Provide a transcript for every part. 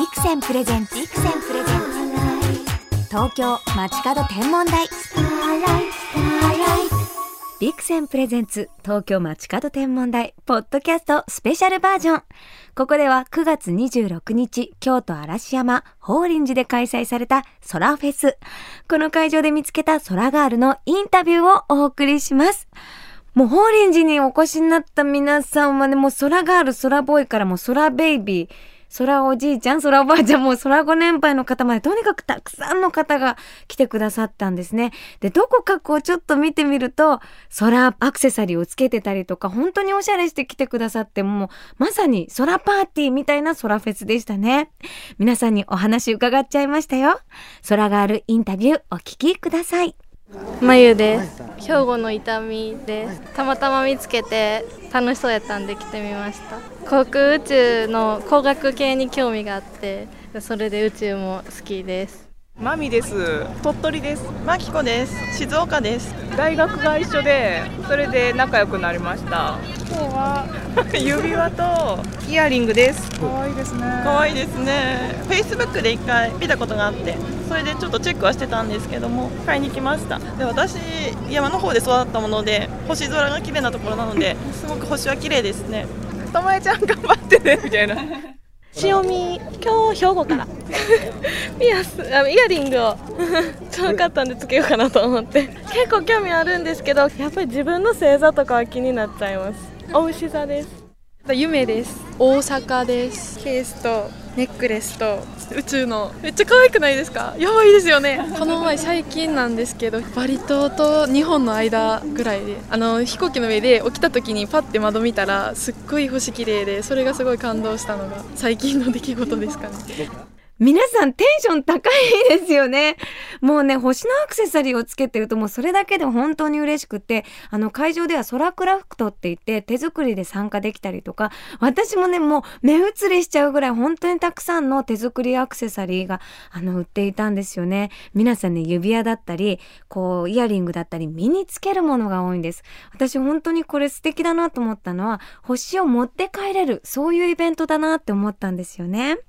Vixen presents 。 Vixen presents 。東京まちかど天文台。 Vixen presents 東京まちかど天文台ポッドキャストスペシャルバージョン。ここでは9月26日京都嵐山法輪寺で開催されたソラフェス。この会場で見つけたソラガールのインタビューをお送りします。もう法輪寺にお越しになった皆さんはねもうソラガールソラボーイからもソラベイビー空おじいちゃん、空おばあちゃん、もう空ご年配の方まで、とにかくたくさんの方が来てくださったんですね。で、どこかこうちょっと見てみると、空アクセサリーをつけてたりとか、本当におしゃれして来てくださって、もうまさに空パーティーみたいな空フェスでしたね。皆さんにお話伺っちゃいましたよ。空があるインタビューお聞きください。まゆです兵庫の痛みですたまたま見つけて楽しそうやったんで来てみました航空宇宙の工学系に興味があってそれで宇宙も好きです。マミです。鳥取です。マキコです。静岡です。大学が一緒でそれで仲良くなりました。今日は？指輪とイヤリングです。可愛いですね。可愛いですね。フェイスブックで一回見たことがあってそれでちょっとチェックはしてたんですけども買いに来ました。で私山の方で育ったもので星空が綺麗なところなので すごく星は綺麗ですねともえちゃん頑張ってねみたいな。塩見今日兵庫から。ピアスあイヤリングを。遠かったんでつけようかなと思って。結構興味あるんですけどやっぱり自分の星座とかは気になっちゃいます。お牛座です夢です。大阪です。ケースとネックレスと宇宙のめっちゃ可愛くないですか？やばいですよね。この前最近なんですけどバリ島と日本の間ぐらいであの飛行機の上で起きた時にパッて窓見たらすっごい星綺麗でそれがすごい感動したのが最近の出来事ですかね。皆さんテンション高いですよね。もうね、星のアクセサリーをつけてるともうそれだけで本当に嬉しくて、あの会場では空クラフトって言って手作りで参加できたりとか、私もね、もう目移りしちゃうぐらい本当にたくさんの手作りアクセサリーがあの売っていたんですよね。皆さんね、指輪だったり、こうイヤリングだったり身につけるものが多いんです。私本当にこれ素敵だなと思ったのは、星を持って帰れる、そういうイベントだなって思ったんですよね。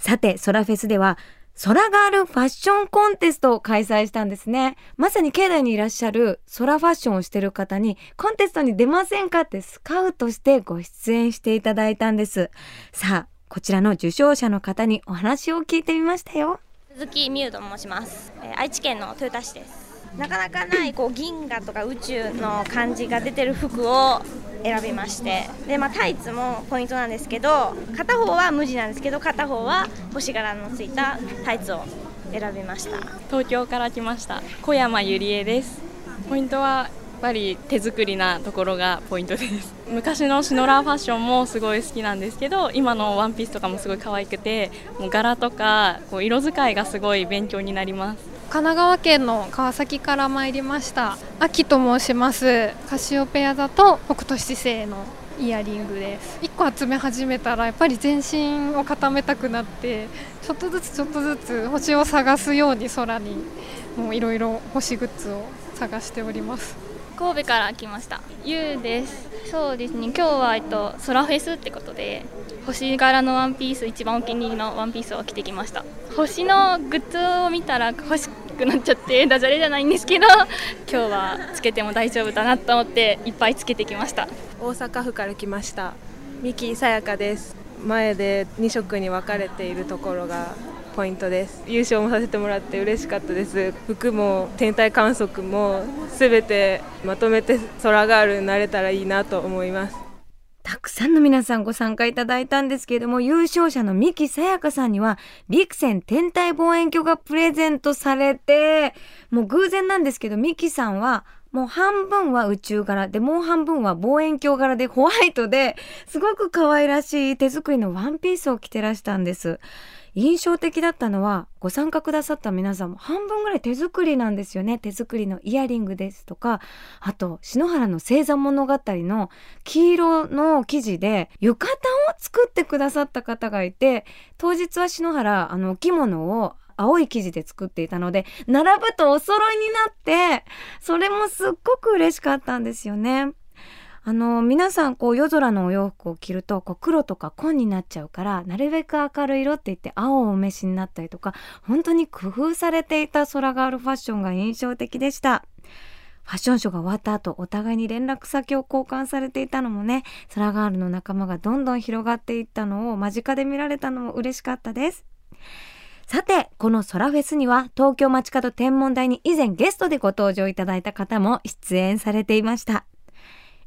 さて、ソラフェスでは、ソラガールファッションコンテストを開催したんですね。まさに境内にいらっしゃるソラファッションをしてる方にコンテストに出ませんかってスカウトしてご出演していただいたんです。さあ、こちらの受賞者の方にお話を聞いてみましたよ。鈴木美優と申します、愛知県の豊田市ですなかなかないこう銀河とか宇宙の感じが出てる服を選びまして。で、まあ、タイツもポイントなんですけど片方は無地なんですけど片方は星柄のついたタイツを選びました。東京から来ました。小山ゆりえです。ポイントはやっぱり手作りなところがポイントです。昔のシノラーファッションもすごい好きなんですけど今のワンピースとかもすごい可愛くてもう柄とかこう色使いがすごい勉強になります神奈川県の川崎から参りました。秋と申します。カシオペア座と北斗七星のイヤリングです。1個集め始めたらやっぱり全身を固めたくなってちょっとずつちょっとずつ星を探すように空にもういろいろ星グッズを探しております。神戸から来ました。ゆうです。そうですね。今日はえっと空フェスってことで星柄のワンピース一番お気に入りのワンピースを着てきました。星のグッズを見たら欲しくなっちゃってダジャレじゃないんですけど 今日はつけても大丈夫だなと思っていっぱいつけてきました。大阪府から来ました。三木さやかです。前で2色に分かれているところがポイントです。優勝もさせてもらって嬉しかったです。服も天体観測もすべてまとめて空ガールになれたらいいなと思います。たくさんの皆さんご参加いただいたんですけれども、優勝者の三木さやかさんには、ビクセン天体望遠鏡がプレゼントされて、もう偶然なんですけど、三木さんは、もう半分は宇宙柄で、もう半分は望遠鏡柄でホワイトで、すごく可愛らしい手作りのワンピースを着てらしたんです。印象的だったのはご参加くださった皆さんも半分ぐらい手作りなんですよね手作りのイヤリングですとかあと篠原の星座物語の黄色の生地で浴衣を作ってくださった方がいて当日は篠原あの着物を青い生地で作っていたので並ぶとお揃いになってそれもすっごく嬉しかったんですよね。あの皆さんこう夜空のお洋服を着るとこう黒とか紺になっちゃうからなるべく明るい色って言って青をお召しになったりとか本当に工夫されていた空ガールファッションが印象的でしたファッションショーが終わった後お互いに連絡先を交換されていたのもね空ガールの仲間がどんどん広がっていったのを間近で見られたのも嬉しかったですさて、この空フェスには東京街角天文台に以前ゲストでご登場いただいた方も出演されていました。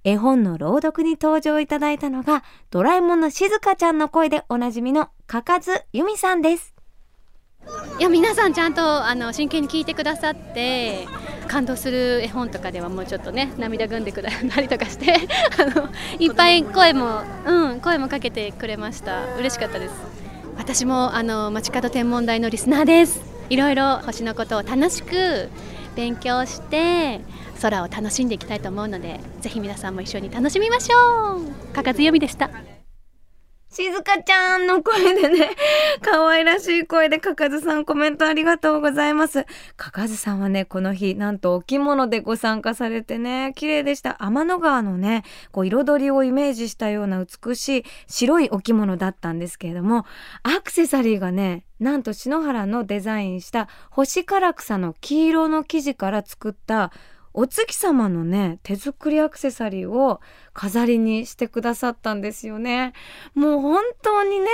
絵本の朗読に登場いただいたのがドラえもんのしずかちゃんの声でおなじみのかかずゆみさんです。いや皆さんちゃんとあの真剣に聞いてくださって感動する絵本とかではもうちょっとね涙ぐんでくださりとかして あのいっぱい声も、うん、声もかけてくれました。嬉しかったです。私もあの街角天文台のリスナーです。いろいろ星のことを楽しく勉強して空を楽しんでいきたいと思うのでぜひ皆さんも一緒に楽しみましょうかかずよみでしたしずかちゃんの声でね、可愛らしい声でかかずさんコメントありがとうございます。かかずさんはね、この日、なんとお着物でご参加されてね、綺麗でした。天の川のね、こう彩りをイメージしたような美しい白いお着物だったんですけれども、アクセサリーがね、なんと篠原のデザインした星唐草の黄色の生地から作ったお月様のね手作りアクセサリーを飾りにしてくださったんですよね。もう本当にね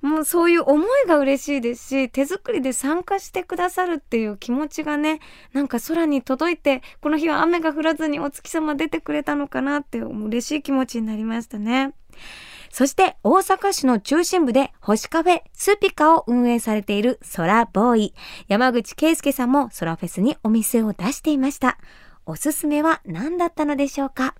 もうそういう思いが嬉しいですし手作りで参加してくださるっていう気持ちがねなんか空に届いてこの日は雨が降らずにお月様出てくれたのかなって嬉しい気持ちになりましたね。そして大阪市の中心部で星カフェスーピカを運営されている空ボーイ。山口圭介さんも空フェスにお店を出していました。おすすめは何だったのでしょうか？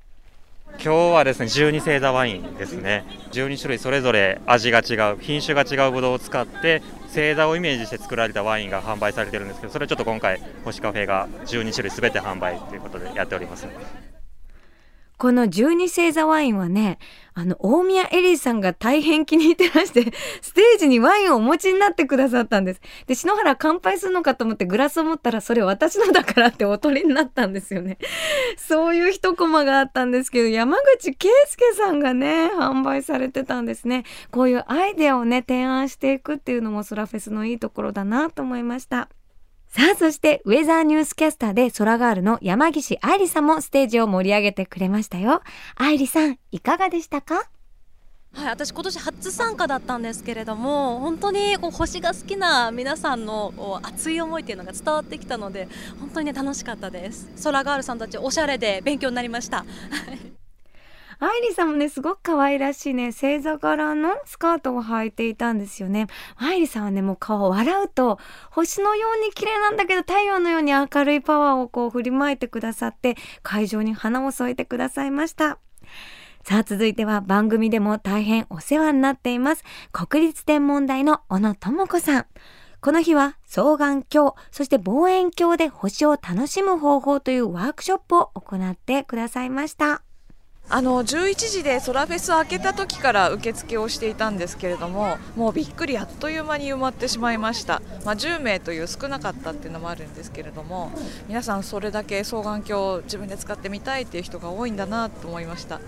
今日はですね12星座ワインですね。12種類それぞれ味が違う品種が違うぶどうを使って星座をイメージして作られたワインが販売されてるんですけどそれちょっと今回星カフェが12種類すべて販売ということでやっております。この十二星座ワインはね、あの、大宮エリーさんが大変気に入ってらして、ステージにワインをお持ちになってくださったんです。で、篠原乾杯するのかと思ってグラスを持ったら、それ私のだからっておとりになったんですよね。そういう一コマがあったんですけど、山口圭介さんがね、販売されてたんですね。こういうアイデアをね、提案していくっていうのもソラフェスのいいところだなと思いました。さあ、そしてウェザーニュースキャスターで空ガールの山岸愛理さんもステージを盛り上げてくれましたよ。愛理さん、いかがでしたか？はい、私今年初参加だったんですけれども本当にこう星が好きな皆さんの熱い思いっていうのが伝わってきたので本当にね楽しかったです。空ガールさんたちおしゃれで勉強になりました。アイリさんもね、すごく可愛らしいね、星座柄のスカートを履いていたんですよね。アイリさんはね、もう顔を笑うと、星のように綺麗なんだけど、太陽のように明るいパワーをこう振りまいてくださって、会場に花を添えてくださいました。さあ続いては番組でも大変お世話になっています。国立天文台の小野智子さん。この日は双眼鏡、そして望遠鏡で星を楽しむ方法というワークショップを行ってくださいました。あの11時でソラフェス開けた時から受付をしていたんですけれどももうびっくりあっという間に埋まってしまいました、まあ、10名という少なかったっていうのもあるんですけれども皆さんそれだけ双眼鏡を自分で使ってみたいっていう人が多いんだなと思いました。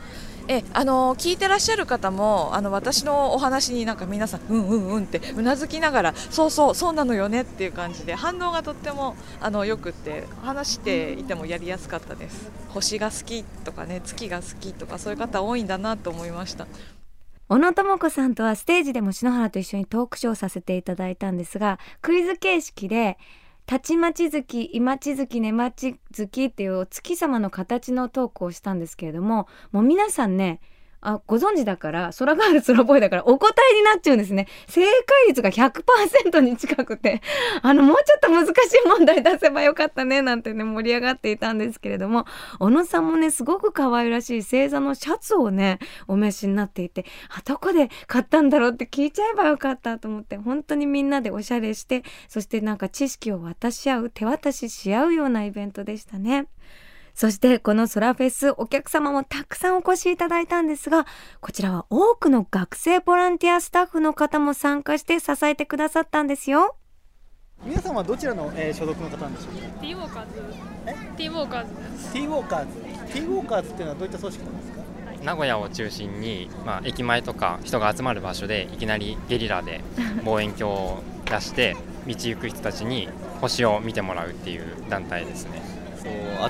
えあの聞いてらっしゃる方もあの私のお話になんか皆さんうんうんうんってうなずきながらそうそうそうなのよねっていう感じで反応がとってもあのよくって話していてもやりやすかったです。星が好きとかね月が好きとかそういう方多いんだなと思いました。小野智子さんとはステージでも篠原と一緒にトークショーさせていただいたんですがクイズ形式でたちまち月、今ち月、ねまち月っていうお月様の形のトークをしたんですけれども、もう皆さんね、あご存知だから空ガール空ボーイだからお答えになっちゃうんですね正解率が100%に近くてあのもうちょっと難しい問題出せばよかったねなんてね盛り上がっていたんですけれども小野さんもねすごく可愛らしい星座のシャツをねお召しになっていてあどこで買ったんだろうって聞いちゃえばよかったと思って本当にみんなでおしゃれしてそしてなんか知識を渡し合う手渡しし合うようなイベントでしたね。そしてこのソラフェスお客様もたくさんお越しいただいたんですがこちらは多くの学生ボランティアスタッフの方も参加して支えてくださったんですよ。皆さんはどちらの、えー、所属の方なんでしょうか？ディオカズティーウォーカーズティーウォーカーズティーウォーカーズっていうのはどういった組織なんですか？名古屋を中心に、まあ、駅前とか人が集まる場所でいきなりゲリラで望遠鏡を出して道行く人たちに星を見てもらうっていう団体ですね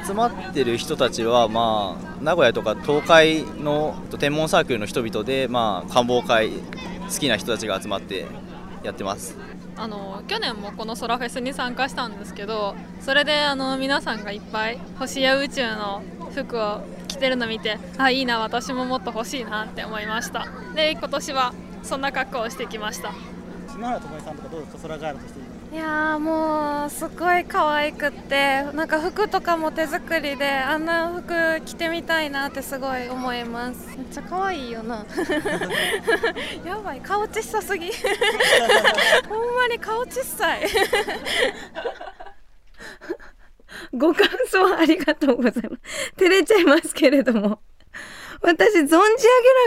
集まってる人たちは、まあ、名古屋とか東海の天文サークルの人々で、まあ、官房会好きな人たちが集まってやってます。あの去年もこのソラフェスに参加したんですけどそれであの皆さんがいっぱい星や宇宙の服を着てるの見てあいいな私ももっと欲しいなって思いました。で今年はそんな格好をしてきました。篠原智恵さんとかどうですか？空ガールとしていやーもうすっごい可愛くってなんか服とかも手作りであんな服着てみたいなってすごい思いますめっちゃ可愛いよな やばい顔小さすぎ ほんまに顔小さい ご感想ありがとうございます。照れちゃいますけれども。私存じ上げ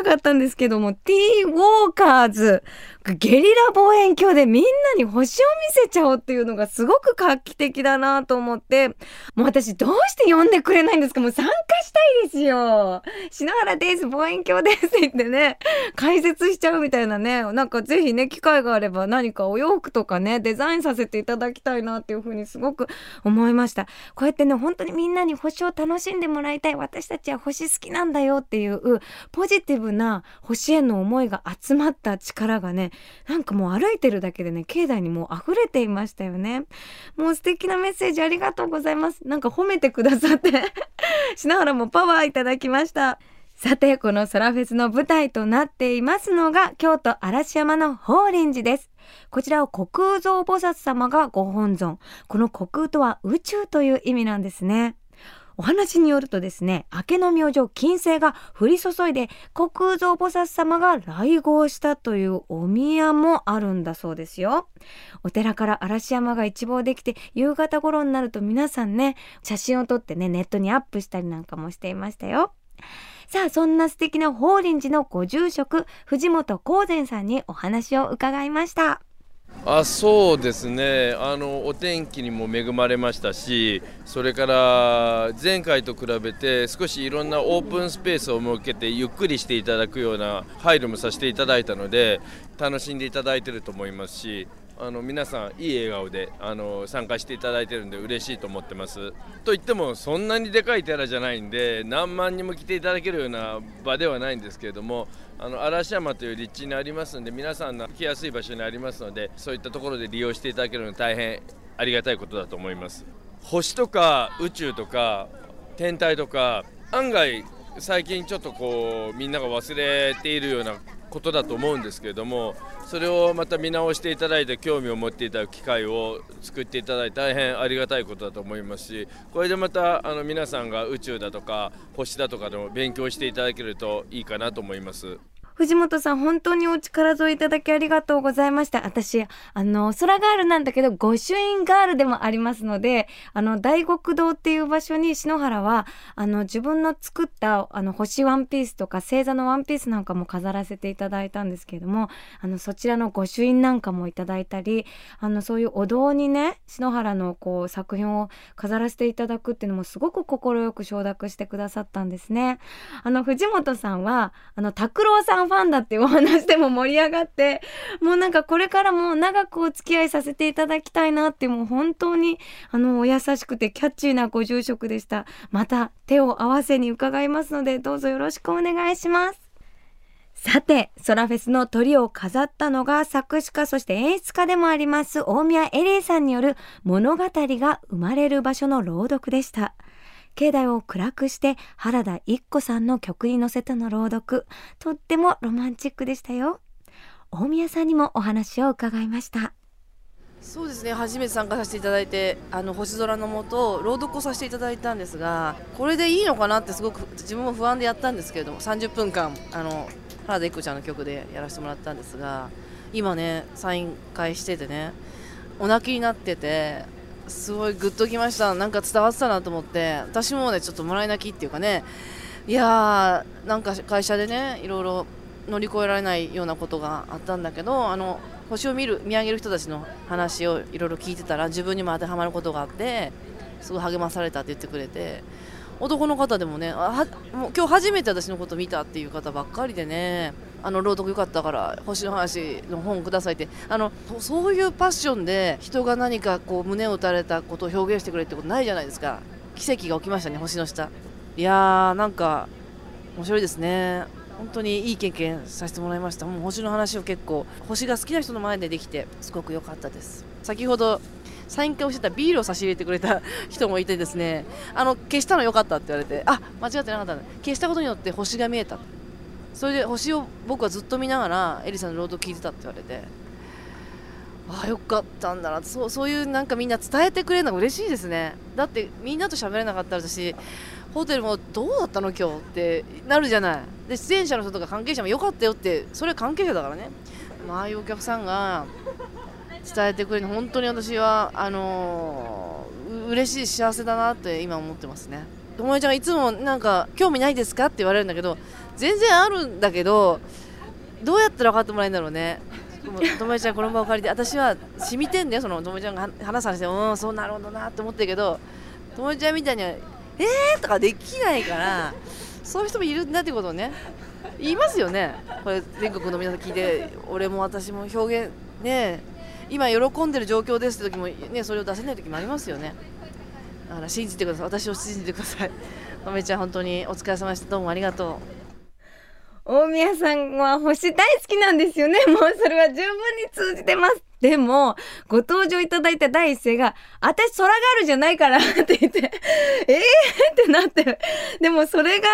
なかったんですけども、T ウォーカーズ、ゲリラ望遠鏡でみんなに星を見せちゃおうっていうのがすごく画期的だなと思って、もう私どうして呼んでくれないんですか？もう参加したいですよ。篠原です、望遠鏡ですって言ってね、解説しちゃうみたいなね、なんかぜひね、機会があれば何かお洋服とかね、デザインさせていただきたいなっていうふうにすごく思いました。こうやってね、本当にみんなに星を楽しんでもらいたい。私たちは星好きなんだよっていうポジティブな星への思いが集まった力がね、なんかもう歩いてるだけでね、境内にもう溢れていましたよね。もう素敵なメッセージありがとうございます。なんか褒めてくださって、篠原もパワーいただきました。さて、この空フェスの舞台となっていますのが、京都嵐山の法輪寺です。こちらを虚空蔵菩薩様がご本尊。この虚空とは宇宙という意味なんですね。お話によるとですね、明けの明星金星が降り注いで虚空蔵菩薩様が来合したというお宮もあるんだそうですよ。お寺から嵐山が一望できて夕方頃になると皆さんね、写真を撮ってね、ネットにアップしたりなんかもしていましたよ。さあ、そんな素敵な法輪寺のご住職、藤本光善さんにお話を伺いました。あそうですね。あのお天気にも恵まれましたしそれから前回と比べて少しいろんなオープンスペースを設けてゆっくりしていただくような配慮もさせていただいたので楽しんでいただいてると思いますしあの皆さんいい笑顔であの参加していただいてるんで嬉しいと思ってます。といってもそんなにでかい寺じゃないんで何万人も来ていただけるような場ではないんですけれどもあの嵐山という立地にありますので皆さんの来やすい場所にありますのでそういったところで利用していただけるのは大変ありがたいことだと思います星とか宇宙とか天体とか案外最近ちょっとこうみんなが忘れているようなことだと思うんですけれどもそれをまた見直していただいて興味を持っていただく機会を作っていただいて大変ありがたいことだと思いますしこれでまたあの皆さんが宇宙だとか星だとかでも勉強していただけるといいかなと思います。藤本さん、本当にお力添えいただきありがとうございました。私、あの、空ガールなんだけど、御朱印ガールでもありますので、あの、大極堂っていう場所に篠原は、あの、自分の作った、あの、星ワンピースとか、星座のワンピースなんかも飾らせていただいたんですけれども、あの、そちらの御朱印なんかもいただいたり、あの、そういうお堂にね、篠原のこう、作品を飾らせていただくっていうのもすごく快く承諾してくださったんですね。あの、藤本さんは、あの、拓郎さんファンだっていうお話でも盛り上がって、もうなんかこれからも長くお付き合いさせていただきたいなって、もう本当に、あの、お優しくてキャッチーなご住職でした。また手を合わせに伺いますので、どうぞよろしくお願いします。さて、ソラフェスの鳥を飾ったのが作詞家、そして演出家でもあります、大宮エリーさんによる物語が生まれる場所の朗読でした。境内を暗くして原田一子さんの曲に乗せての朗読、とってもロマンチックでしたよ。大宮さんにもお話を伺いました。そうですね初めて参加させていただいてあの星空の下朗読をさせていただいたんですがこれでいいのかなってすごく自分も不安でやったんですけれども30分間あの原田一子ちゃんの曲でやらせてもらったんですが今ねサイン会しててねお泣きになっててすごいグッときました。なんか伝わってたなと思って。私もねちょっともらい泣きっていうかね。いやーなんか会社でねいろいろ乗り越えられないようなことがあったんだけどあの星を見る見上げる人たちの話をいろいろ聞いてたら自分にも当てはまることがあってすごい励まされたって言ってくれて。男の方でもねあはもう今日初めて私のこと見たっていう方ばっかりでねあの朗読よかったから星の話の本くださいってあのそういうパッションで人が何かこう胸を打たれたことを表現してくれってことないじゃないですか。奇跡が起きましたね星の下。いやーなんか面白いですね。本当にいい経験させてもらいました。もう星の話を結構星が好きな人の前でできてすごく良かったです。先ほどサイン会をしてたビールを差し入れてくれた人もいてですねあの消したの良かったって言われてあ間違ってなかった消したことによって星が見えた。それで星を僕はずっと見ながらエリさんの朗読聞いてたって言われてああよかったんだなそうそういうなんかみんな伝えてくれるのが嬉しいですね。だってみんなと喋れなかったら私ホテルもどうだったの今日ってなるじゃない。で出演者の人とか関係者もよかったよってそれは関係者だからね。ああいうお客さんが伝えてくれるの本当に私はあのー、嬉しい幸せだなって今思ってますね。友達ちゃんがいつもなんか興味ないですかって言われるんだけど全然あるんだけどどうやったら分かってもらえるんだろうね。友達ちゃんこの場を借りて私は染みてんだよその友達ちゃんが話させてうんそうなるほどなって思ってるけど友達ちゃんみたいにはえーとかできないからそういう人もいるんだってことをね言いますよね。これ全国の皆さん聞いて俺も私も表現ね今喜んでる状況ですって時もねそれを出せない時もありますよね。だから信じてください。私を信じてください。とめちゃん本当にお疲れ様でした。どうもありがとう。大宮さんは星大好きなんですよね。もうそれは十分に通じてます。でも、ご登場いただいた第一声が、私空ガールじゃないから って言って、えー？ってなって。でもそれが、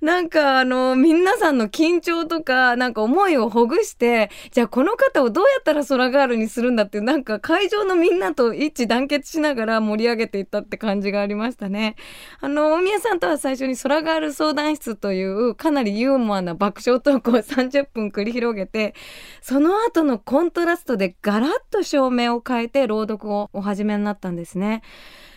なんかあの、皆さんの緊張とか、なんか思いをほぐして、じゃあこの方をどうやったら空ガールにするんだって、なんか会場のみんなと一致団結しながら盛り上げていったって感じがありましたね。あの、大宮さんとは最初に空ガール相談室という、かなりユーモアな爆笑トークを30分繰り広げて、その後のコントラストでガラッと照明を変えて朗読をお始めになったんですね。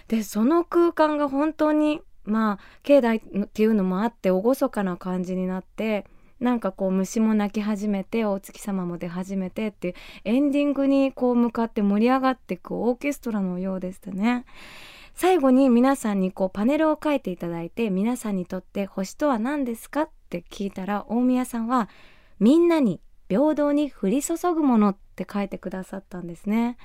で、その空間が本当に、まあ、境内っていうのもあって、厳かな感じになって、なんかこう虫も鳴き始めて大月様も出始めてっていうエンディングにこう向かって盛り上がっていくオーケストラのようでしたね。最後に皆さんにこうパネルを書いていただいて皆さんにとって星とは何ですかって聞いたら大宮さんはみんなに平等に降り注ぐものって書いてくださったんですね。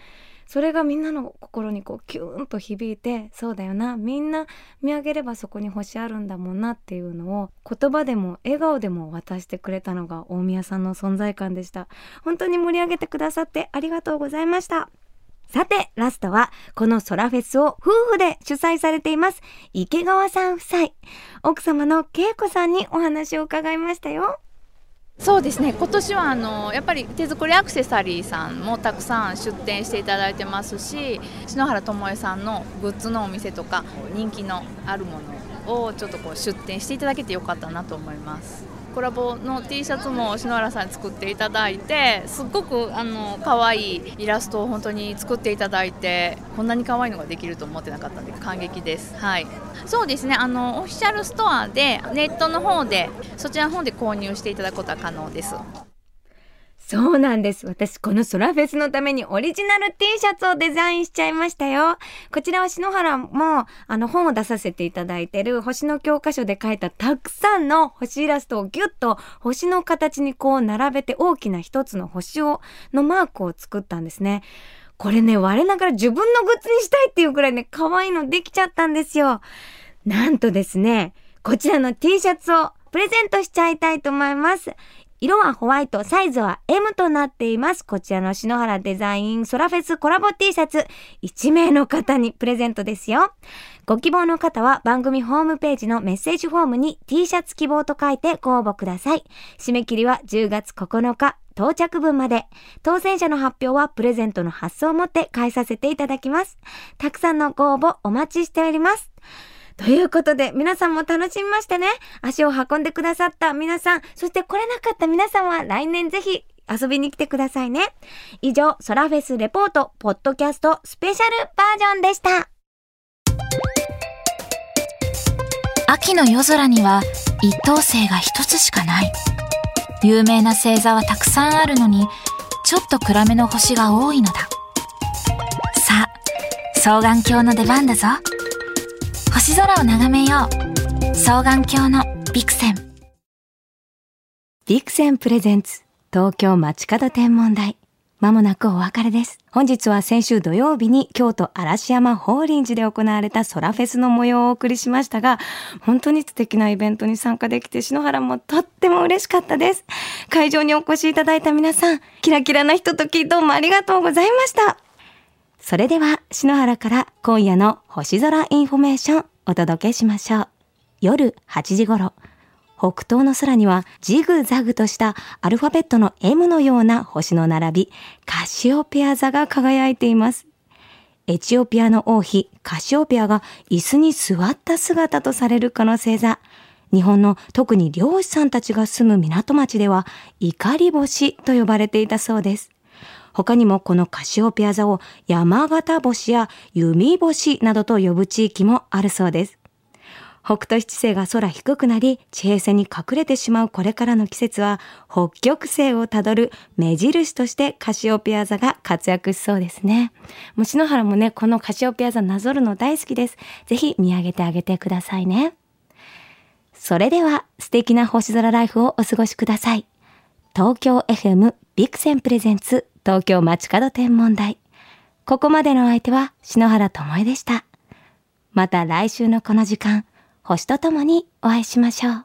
それがみんなの心にこうキューンと響いてそうだよなみんな見上げればそこに星あるんだもんなっていうのを言葉でも笑顔でも渡してくれたのが大宮さんの存在感でした本当に盛り上げてくださってありがとうございましたさて、ラストは、このソラフェスを夫婦で主催されています、池川さん夫妻。奥様の恵子さんにお話を伺いましたよ。そうですね。今年はあのやっぱり手作りアクセサリーさんもたくさん出店していただいてますし篠原智恵さんのグッズのお店とか人気のあるものをちょっとこう出店していただけてよかったなと思います。コラボの T シャツも篠原さんに作っていただいてすっごくあの可愛いイラストを本当に作っていただいてこんなに可愛いのができると思ってなかったんで感激です。はい。そうですね。あのオフィシャルストアでネットの方でそちらの方で購入していただくことは可能です。そうなんです。私、このソラフェスのためにオリジナル T シャツをデザインしちゃいましたよ。こちらは篠原も、あの、本を出させていただいてる星の教科書で書いたたくさんの星イラストをギュッと星の形にこう並べて大きな一つの星を、のマークを作ったんですね。これね、我ながら自分のグッズにしたいっていうくらいね、可愛いのできちゃったんですよ。なんとですね、こちらの T シャツをプレゼントしちゃいたいと思います。色はホワイト、サイズは M となっています。こちらの篠原デザインソラフェスコラボ T シャツ、1名の方にプレゼントですよ。ご希望の方は番組ホームページのメッセージフォームに T シャツ希望と書いてご応募ください。締め切りは10月9日。到着分まで。当選者の発表はプレゼントの発送をもって返させていただきます。たくさんのご応募お待ちしております。ということで、皆さんも楽しみましてね。足を運んでくださった皆さん、そして来れなかった皆さんは来年ぜひ遊びに来てくださいね。以上、ソラフェスレポート、ポッドキャストスペシャルバージョンでした。秋の夜空には一等星が一つしかない。有名な星座はたくさんあるのに、ちょっと暗めの星が多いのだ。さあ、双眼鏡の出番だぞ。星空を眺めよう双眼鏡のビクセンビクセンプレゼンツ東京街角天文台まもなくお別れです。本日は先週土曜日に京都嵐山法輪寺で行われたソラフェスの模様をお送りしましたが、本当に素敵なイベントに参加できて篠原もとっても嬉しかったです。会場にお越しいただいた皆さん、キラキラなひとときどうもありがとうございました。それでは篠原から今夜の星空インフォメーションお届けしましょう。夜8時頃、北東の空にはジグザグとしたアルファベットの M のような星の並び、カシオペア座が輝いています。エチオピアの王妃カシオペアが椅子に座った姿とされるこの星座。日本の特に漁師さんたちが住む港町では怒り星と呼ばれていたそうです。他にもこのカシオペア座を山形星や弓星などと呼ぶ地域もあるそうです。北斗七星が空低くなり、地平線に隠れてしまうこれからの季節は、北極星をたどる目印としてカシオペア座が活躍しそうですね。もう篠原もね、このカシオペア座なぞるの大好きです。ぜひ見上げてあげてくださいね。それでは、素敵な星空ライフをお過ごしください。東京 FM ビクセンプレゼンツ東京街角天文台。ここまでの相手は篠原ともえでした。また来週のこの時間、星とともにお会いしましょう。